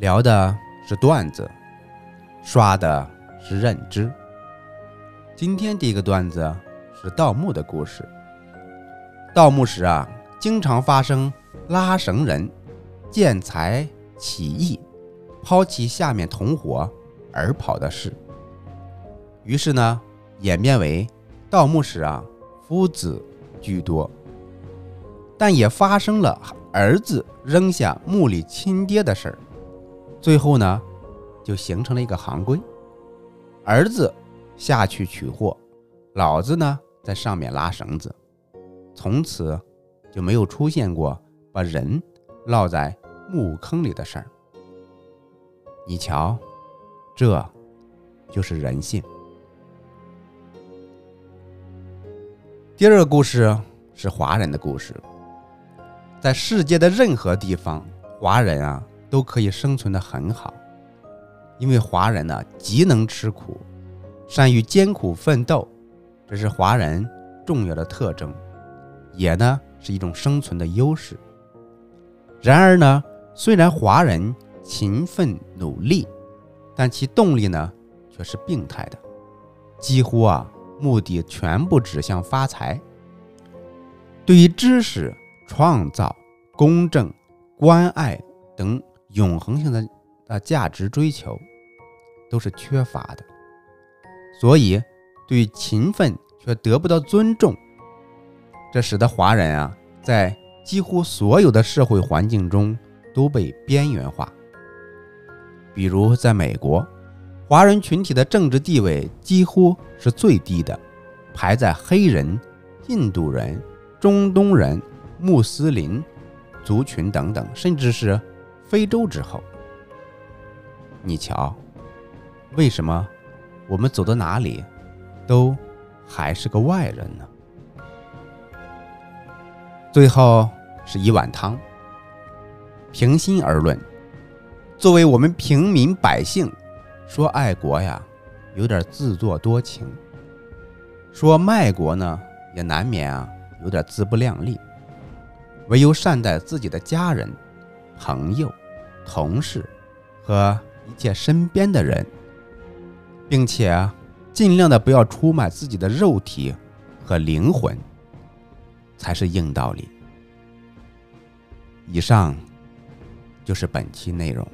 聊的是段子，刷的是认知。今天第一个段子是盗墓的故事。盗墓时啊，经常发生拉绳人见财起意，抛弃下面同伙而跑的事。于是呢，演变为盗墓时啊，夫子居多，但也发生了儿子扔下墓里亲爹的事儿。最后呢，就形成了一个行规：儿子下去取货，老子呢在上面拉绳子。从此就没有出现过把人落在墓坑里的事儿。你瞧，这就是人性。第二个故事是华人的故事，在世界的任何地方，华人啊。都可以生存得很好，因为华人呢极能吃苦，善于艰苦奋斗，这是华人重要的特征，也呢是一种生存的优势。然而呢，虽然华人勤奋努力，但其动力呢却是病态的，几乎啊目的全部指向发财。对于知识、创造、公正、关爱等。永恒性的啊价值追求都是缺乏的，所以对勤奋却得不到尊重，这使得华人啊在几乎所有的社会环境中都被边缘化。比如在美国，华人群体的政治地位几乎是最低的，排在黑人、印度人、中东人、穆斯林族群等等，甚至是。非洲之后，你瞧，为什么我们走到哪里都还是个外人呢？最后是一碗汤。平心而论，作为我们平民百姓，说爱国呀，有点自作多情；说卖国呢，也难免啊，有点自不量力。唯有善待自己的家人、朋友。同事和一切身边的人，并且尽量的不要出卖自己的肉体和灵魂，才是硬道理。以上就是本期内容。